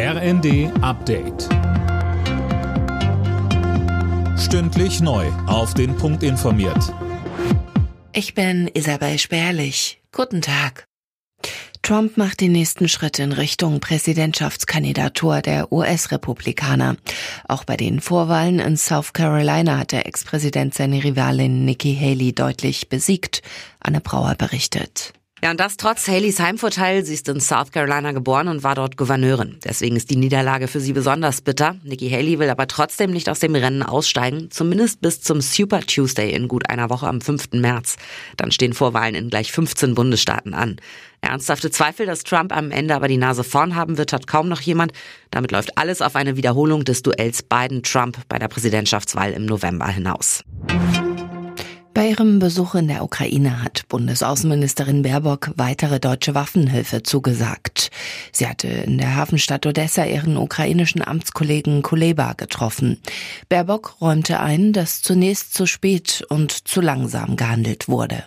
RND Update. Stündlich neu. Auf den Punkt informiert. Ich bin Isabel Spärlich. Guten Tag. Trump macht den nächsten Schritt in Richtung Präsidentschaftskandidatur der US-Republikaner. Auch bei den Vorwahlen in South Carolina hat der Ex-Präsident seine Rivalin Nikki Haley deutlich besiegt. Anne Brauer berichtet. Ja, und das trotz Haleys Heimvorteil. Sie ist in South Carolina geboren und war dort Gouverneurin. Deswegen ist die Niederlage für sie besonders bitter. Nikki Haley will aber trotzdem nicht aus dem Rennen aussteigen, zumindest bis zum Super Tuesday in gut einer Woche am 5. März. Dann stehen Vorwahlen in gleich 15 Bundesstaaten an. Ernsthafte Zweifel, dass Trump am Ende aber die Nase vorn haben wird, hat kaum noch jemand. Damit läuft alles auf eine Wiederholung des Duells Biden-Trump bei der Präsidentschaftswahl im November hinaus. Bei ihrem Besuch in der Ukraine hat Bundesaußenministerin Baerbock weitere deutsche Waffenhilfe zugesagt. Sie hatte in der Hafenstadt Odessa ihren ukrainischen Amtskollegen Kuleba getroffen. Baerbock räumte ein, dass zunächst zu spät und zu langsam gehandelt wurde.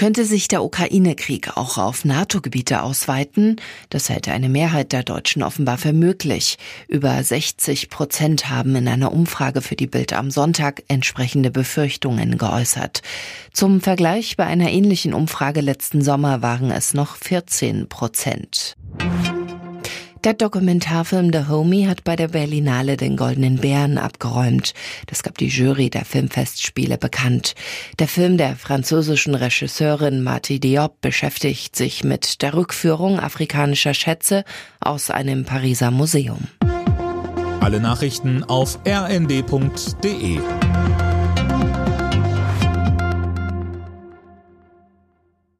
Könnte sich der Ukraine-Krieg auch auf NATO-Gebiete ausweiten? Das hält eine Mehrheit der Deutschen offenbar für möglich. Über 60 Prozent haben in einer Umfrage für die Bild am Sonntag entsprechende Befürchtungen geäußert. Zum Vergleich bei einer ähnlichen Umfrage letzten Sommer waren es noch 14 Prozent. Der Dokumentarfilm The Homie hat bei der Berlinale den Goldenen Bären abgeräumt. Das gab die Jury der Filmfestspiele bekannt. Der Film der französischen Regisseurin Marty Diop beschäftigt sich mit der Rückführung afrikanischer Schätze aus einem Pariser Museum. Alle Nachrichten auf rnd.de